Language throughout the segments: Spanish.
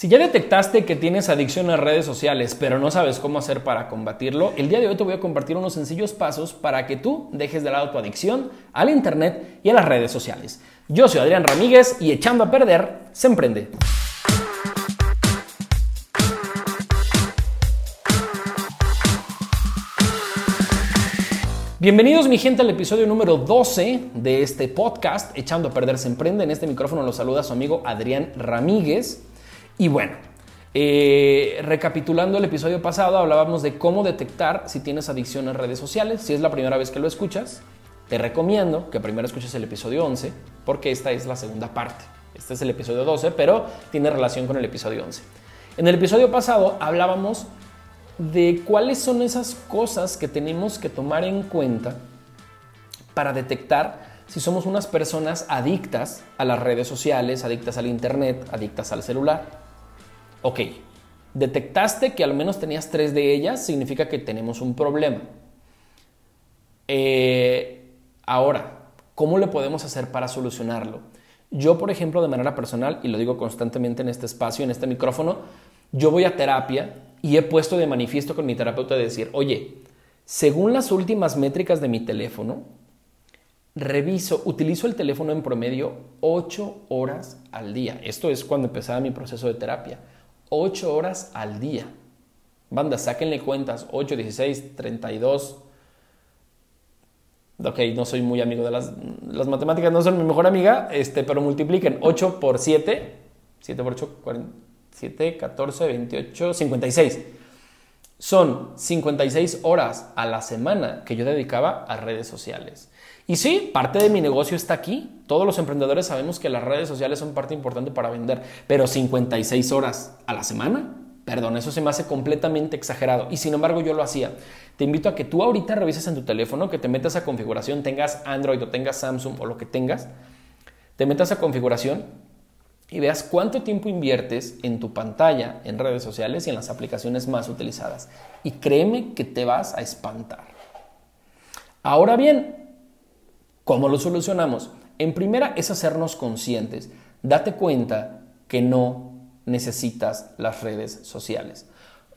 Si ya detectaste que tienes adicción a redes sociales, pero no sabes cómo hacer para combatirlo, el día de hoy te voy a compartir unos sencillos pasos para que tú dejes de lado tu adicción al Internet y a las redes sociales. Yo soy Adrián Ramírez y echando a perder, se emprende. Bienvenidos mi gente al episodio número 12 de este podcast, Echando a Perder se Emprende. En este micrófono lo saluda su amigo Adrián Ramírez. Y bueno, eh, recapitulando el episodio pasado, hablábamos de cómo detectar si tienes adicción en redes sociales. Si es la primera vez que lo escuchas, te recomiendo que primero escuches el episodio 11, porque esta es la segunda parte. Este es el episodio 12, pero tiene relación con el episodio 11. En el episodio pasado hablábamos de cuáles son esas cosas que tenemos que tomar en cuenta para detectar si somos unas personas adictas a las redes sociales, adictas al internet, adictas al celular. Ok, detectaste que al menos tenías tres de ellas, significa que tenemos un problema. Eh, ahora, ¿cómo le podemos hacer para solucionarlo? Yo, por ejemplo, de manera personal, y lo digo constantemente en este espacio, en este micrófono, yo voy a terapia y he puesto de manifiesto con mi terapeuta de decir, oye, según las últimas métricas de mi teléfono, reviso, utilizo el teléfono en promedio 8 horas al día. Esto es cuando empezaba mi proceso de terapia. 8 horas al día. Banda, sáquenle cuentas. 8, 16, 32. Ok, no soy muy amigo de las, las matemáticas, no son mi mejor amiga, este, pero multipliquen 8 por 7. 7 por 8, 47, 14, 28, 56. Son 56 horas a la semana que yo dedicaba a redes sociales. Y sí, parte de mi negocio está aquí. Todos los emprendedores sabemos que las redes sociales son parte importante para vender, pero 56 horas a la semana, perdón, eso se me hace completamente exagerado. Y sin embargo yo lo hacía. Te invito a que tú ahorita revises en tu teléfono, que te metas a configuración, tengas Android o tengas Samsung o lo que tengas, te metas a configuración y veas cuánto tiempo inviertes en tu pantalla, en redes sociales y en las aplicaciones más utilizadas. Y créeme que te vas a espantar. Ahora bien, ¿cómo lo solucionamos? En primera es hacernos conscientes. Date cuenta que no necesitas las redes sociales.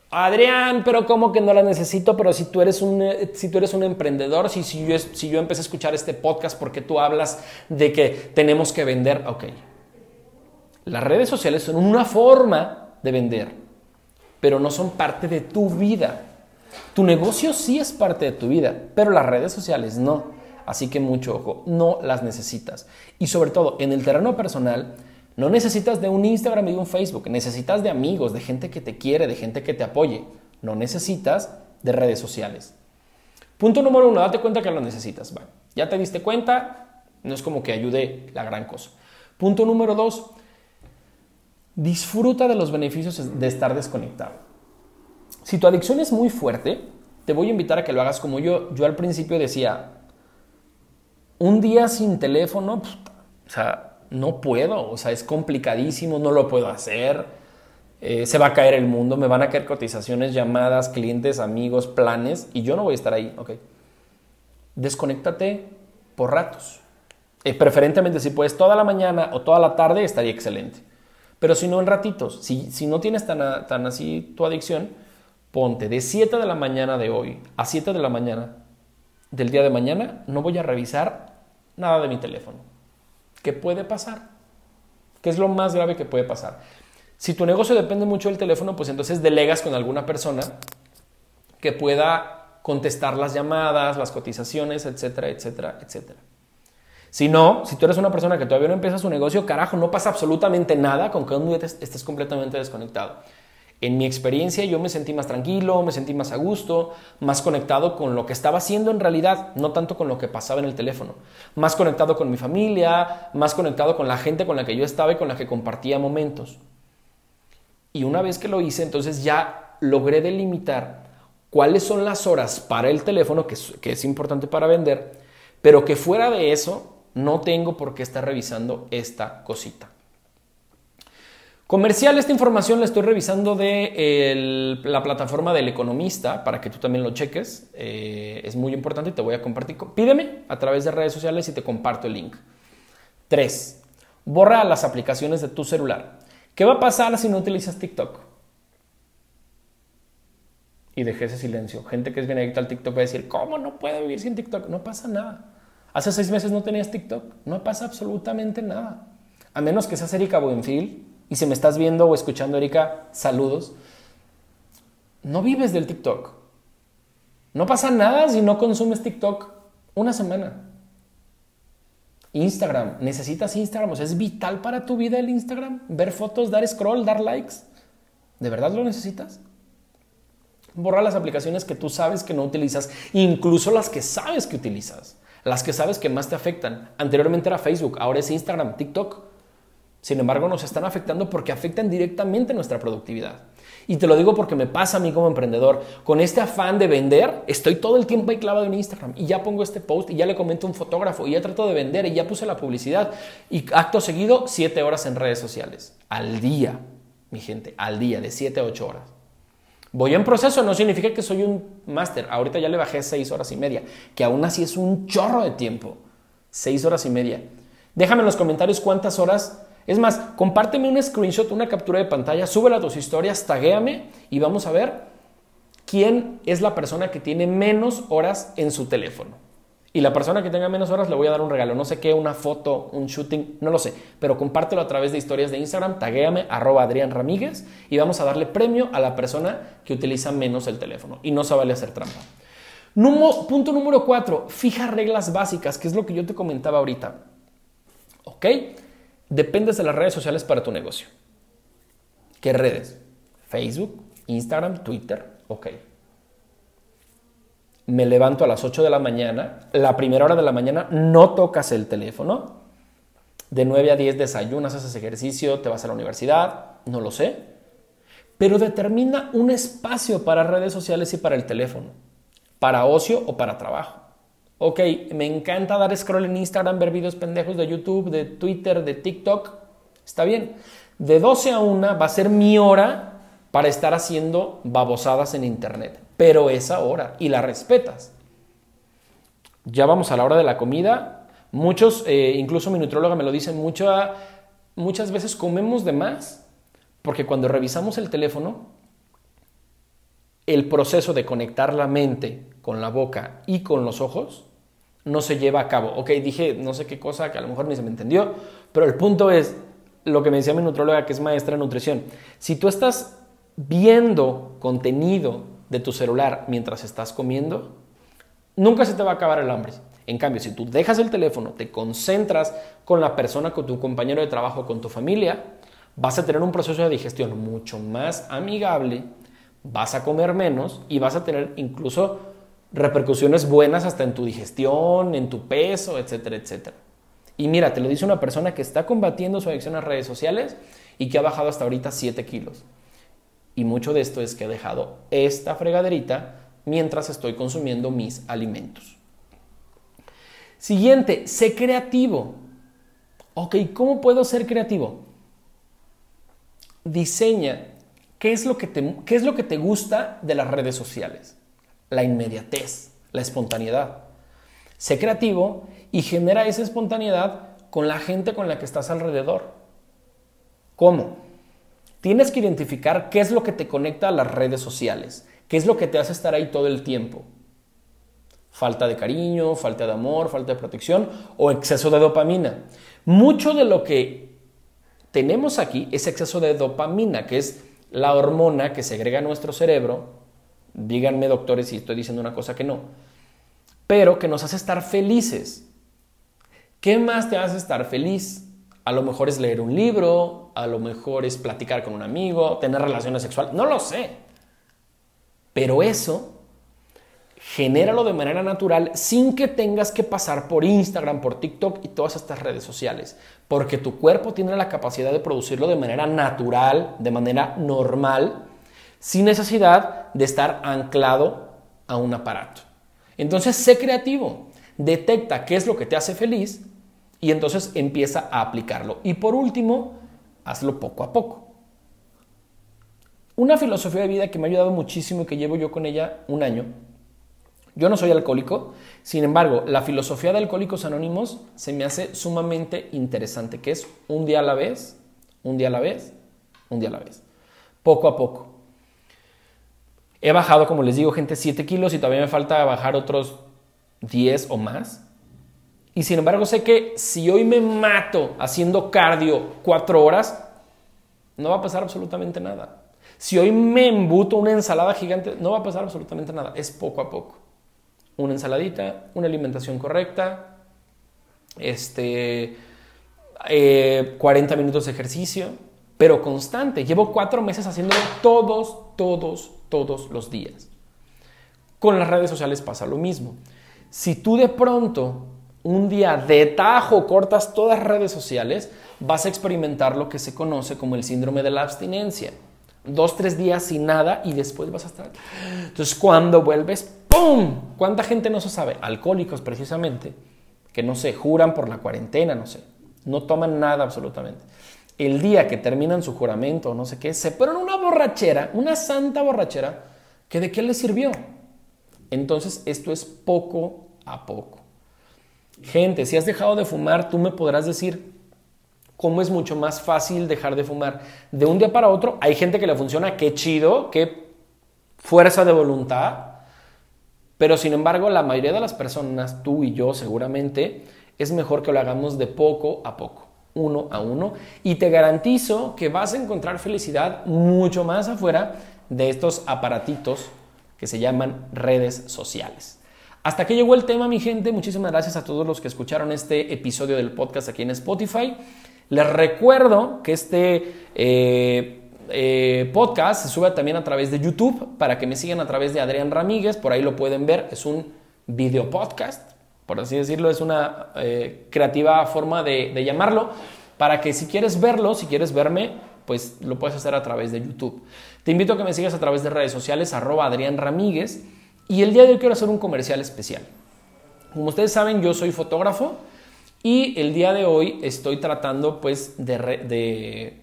Adrián, pero ¿cómo que no las necesito? Pero si tú eres un, si tú eres un emprendedor, si, si, yo, si yo empecé a escuchar este podcast porque tú hablas de que tenemos que vender, ok, las redes sociales son una forma de vender, pero no son parte de tu vida. Tu negocio sí es parte de tu vida, pero las redes sociales no. Así que mucho ojo, no las necesitas. Y sobre todo, en el terreno personal, no necesitas de un Instagram y de un Facebook, necesitas de amigos, de gente que te quiere, de gente que te apoye. No necesitas de redes sociales. Punto número uno, date cuenta que lo necesitas. Bueno, ya te diste cuenta, no es como que ayude la gran cosa. Punto número dos, disfruta de los beneficios de estar desconectado. Si tu adicción es muy fuerte, te voy a invitar a que lo hagas como yo. Yo al principio decía, un día sin teléfono, o sea, no puedo, o sea, es complicadísimo, no lo puedo hacer, eh, se va a caer el mundo, me van a caer cotizaciones, llamadas, clientes, amigos, planes, y yo no voy a estar ahí, ok. Desconéctate por ratos. Eh, preferentemente si puedes toda la mañana o toda la tarde, estaría excelente. Pero si no en ratitos, si, si no tienes tan, tan así tu adicción, ponte de 7 de la mañana de hoy a 7 de la mañana del día de mañana, no voy a revisar nada de mi teléfono. ¿Qué puede pasar? ¿Qué es lo más grave que puede pasar? Si tu negocio depende mucho del teléfono, pues entonces delegas con alguna persona que pueda contestar las llamadas, las cotizaciones, etcétera, etcétera, etcétera. Si no, si tú eres una persona que todavía no empieza su negocio, carajo, no pasa absolutamente nada con que estés completamente desconectado. En mi experiencia yo me sentí más tranquilo, me sentí más a gusto, más conectado con lo que estaba haciendo en realidad, no tanto con lo que pasaba en el teléfono. Más conectado con mi familia, más conectado con la gente con la que yo estaba y con la que compartía momentos. Y una vez que lo hice, entonces ya logré delimitar cuáles son las horas para el teléfono, que es, que es importante para vender, pero que fuera de eso no tengo por qué estar revisando esta cosita. Comercial, esta información la estoy revisando de la plataforma del economista para que tú también lo cheques. Eh, es muy importante y te voy a compartir. Pídeme a través de redes sociales y te comparto el link. 3. Borra las aplicaciones de tu celular. ¿Qué va a pasar si no utilizas TikTok? Y dejé ese silencio. Gente que es bien adicta al TikTok va a decir, ¿cómo no puedo vivir sin TikTok? No pasa nada. Hace seis meses no tenías TikTok. No pasa absolutamente nada. A menos que seas Erika Buenfil. Y si me estás viendo o escuchando, Erika, saludos. No vives del TikTok. No pasa nada si no consumes TikTok una semana. Instagram, necesitas Instagram, o sea, es vital para tu vida el Instagram, ver fotos, dar scroll, dar likes. ¿De verdad lo necesitas? Borra las aplicaciones que tú sabes que no utilizas, incluso las que sabes que utilizas, las que sabes que más te afectan. Anteriormente era Facebook, ahora es Instagram, TikTok. Sin embargo, nos están afectando porque afectan directamente nuestra productividad. Y te lo digo porque me pasa a mí como emprendedor. Con este afán de vender, estoy todo el tiempo ahí clavado en Instagram y ya pongo este post y ya le comento a un fotógrafo y ya trato de vender y ya puse la publicidad. Y acto seguido, siete horas en redes sociales. Al día, mi gente, al día, de siete a ocho horas. Voy en proceso, no significa que soy un máster. Ahorita ya le bajé seis horas y media, que aún así es un chorro de tiempo. Seis horas y media. Déjame en los comentarios cuántas horas es más, compárteme un screenshot, una captura de pantalla, súbela a tus historias, taguéame y vamos a ver quién es la persona que tiene menos horas en su teléfono. Y la persona que tenga menos horas le voy a dar un regalo, no sé qué, una foto, un shooting, no lo sé, pero compártelo a través de historias de Instagram, taguéame arroba Adrián Ramírez y vamos a darle premio a la persona que utiliza menos el teléfono. Y no se vale hacer trampa. punto número cuatro, fija reglas básicas, que es lo que yo te comentaba ahorita. ¿Ok? Dependes de las redes sociales para tu negocio. ¿Qué redes? Facebook, Instagram, Twitter. Ok. Me levanto a las 8 de la mañana. La primera hora de la mañana no tocas el teléfono. De 9 a 10 desayunas, haces ejercicio, te vas a la universidad. No lo sé. Pero determina un espacio para redes sociales y para el teléfono. Para ocio o para trabajo. Ok, me encanta dar scroll en Instagram, ver videos pendejos de YouTube, de Twitter, de TikTok. Está bien. De 12 a 1 va a ser mi hora para estar haciendo babosadas en Internet. Pero esa hora y la respetas. Ya vamos a la hora de la comida. Muchos, eh, incluso mi nutróloga me lo dice, muchas veces comemos de más porque cuando revisamos el teléfono, el proceso de conectar la mente con la boca y con los ojos no se lleva a cabo. Ok, dije no sé qué cosa que a lo mejor ni se me entendió, pero el punto es lo que me decía mi nutróloga, que es maestra de nutrición. Si tú estás viendo contenido de tu celular mientras estás comiendo, nunca se te va a acabar el hambre. En cambio, si tú dejas el teléfono, te concentras con la persona, con tu compañero de trabajo, con tu familia, vas a tener un proceso de digestión mucho más amigable, vas a comer menos y vas a tener incluso repercusiones buenas hasta en tu digestión, en tu peso, etcétera, etcétera. Y mira, te lo dice una persona que está combatiendo su adicción a redes sociales y que ha bajado hasta ahorita 7 kilos. Y mucho de esto es que ha dejado esta fregaderita mientras estoy consumiendo mis alimentos. Siguiente, sé creativo. Ok, ¿cómo puedo ser creativo? Diseña qué es lo que te, qué es lo que te gusta de las redes sociales la inmediatez, la espontaneidad. Sé creativo y genera esa espontaneidad con la gente con la que estás alrededor. ¿Cómo? Tienes que identificar qué es lo que te conecta a las redes sociales, qué es lo que te hace estar ahí todo el tiempo. Falta de cariño, falta de amor, falta de protección o exceso de dopamina. Mucho de lo que tenemos aquí es exceso de dopamina, que es la hormona que segrega nuestro cerebro díganme doctores si estoy diciendo una cosa que no, pero que nos hace estar felices. ¿Qué más te hace estar feliz? A lo mejor es leer un libro, a lo mejor es platicar con un amigo, tener relaciones sexuales, no lo sé. Pero eso, genéralo de manera natural sin que tengas que pasar por Instagram, por TikTok y todas estas redes sociales. Porque tu cuerpo tiene la capacidad de producirlo de manera natural, de manera normal, sin necesidad de estar anclado a un aparato. Entonces, sé creativo, detecta qué es lo que te hace feliz y entonces empieza a aplicarlo. Y por último, hazlo poco a poco. Una filosofía de vida que me ha ayudado muchísimo y que llevo yo con ella un año. Yo no soy alcohólico, sin embargo, la filosofía de Alcohólicos Anónimos se me hace sumamente interesante, que es un día a la vez, un día a la vez, un día a la vez, poco a poco. He bajado, como les digo, gente, 7 kilos y todavía me falta bajar otros 10 o más. Y sin embargo sé que si hoy me mato haciendo cardio 4 horas, no va a pasar absolutamente nada. Si hoy me embuto una ensalada gigante, no va a pasar absolutamente nada. Es poco a poco. Una ensaladita, una alimentación correcta, este, 40 eh, minutos de ejercicio, pero constante. Llevo cuatro meses haciéndolo todos, todos, todos los días. Con las redes sociales pasa lo mismo. Si tú de pronto un día de tajo cortas todas las redes sociales, vas a experimentar lo que se conoce como el síndrome de la abstinencia. Dos, tres días sin nada y después vas a estar. Entonces, cuando vuelves, ¡pum! ¿Cuánta gente no se sabe? Alcohólicos, precisamente, que no se juran por la cuarentena, no sé. No toman nada absolutamente. El día que terminan su juramento o no sé qué, se ponen una borrachera, una santa borrachera, que de qué les sirvió. Entonces, esto es poco a poco. Gente, si has dejado de fumar, tú me podrás decir cómo es mucho más fácil dejar de fumar de un día para otro. Hay gente que le funciona, qué chido, qué fuerza de voluntad, pero sin embargo la mayoría de las personas, tú y yo seguramente, es mejor que lo hagamos de poco a poco, uno a uno, y te garantizo que vas a encontrar felicidad mucho más afuera de estos aparatitos que se llaman redes sociales. Hasta aquí llegó el tema, mi gente. Muchísimas gracias a todos los que escucharon este episodio del podcast aquí en Spotify. Les recuerdo que este eh, eh, podcast se sube también a través de YouTube para que me sigan a través de Adrián Ramírez. Por ahí lo pueden ver. Es un video podcast, por así decirlo. Es una eh, creativa forma de, de llamarlo. Para que si quieres verlo, si quieres verme, pues lo puedes hacer a través de YouTube. Te invito a que me sigas a través de redes sociales, arroba Adrián Ramírez. Y el día de hoy quiero hacer un comercial especial. Como ustedes saben, yo soy fotógrafo y el día de hoy estoy tratando pues de,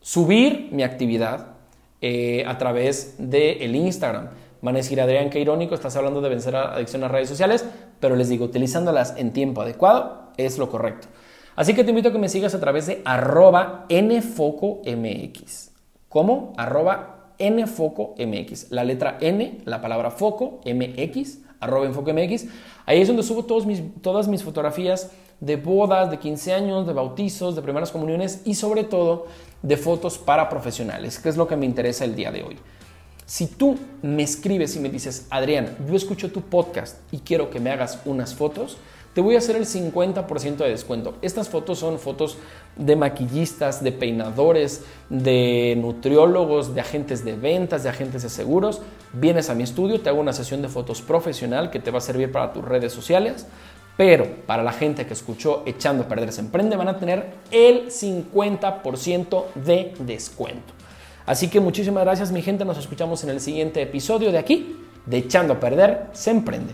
subir mi actividad eh, a través del el Instagram. Van a Adrián, qué irónico, estás hablando de vencer a adicción a redes sociales, pero les digo, utilizándolas en tiempo adecuado es lo correcto. Así que te invito a que me sigas a través de arroba nfocomx. ¿Cómo? Arroba nfocomx. La letra N, la palabra foco, mx, arroba enfocomx. Ahí es donde subo todos mis, todas mis fotografías de bodas, de 15 años, de bautizos, de primeras comuniones y sobre todo de fotos para profesionales, que es lo que me interesa el día de hoy. Si tú me escribes y me dices, Adrián, yo escucho tu podcast y quiero que me hagas unas fotos, te voy a hacer el 50% de descuento. Estas fotos son fotos de maquillistas, de peinadores, de nutriólogos, de agentes de ventas, de agentes de seguros. Vienes a mi estudio, te hago una sesión de fotos profesional que te va a servir para tus redes sociales. Pero para la gente que escuchó Echando a Perder se Emprende van a tener el 50% de descuento. Así que muchísimas gracias mi gente, nos escuchamos en el siguiente episodio de aquí, de Echando a Perder se Emprende.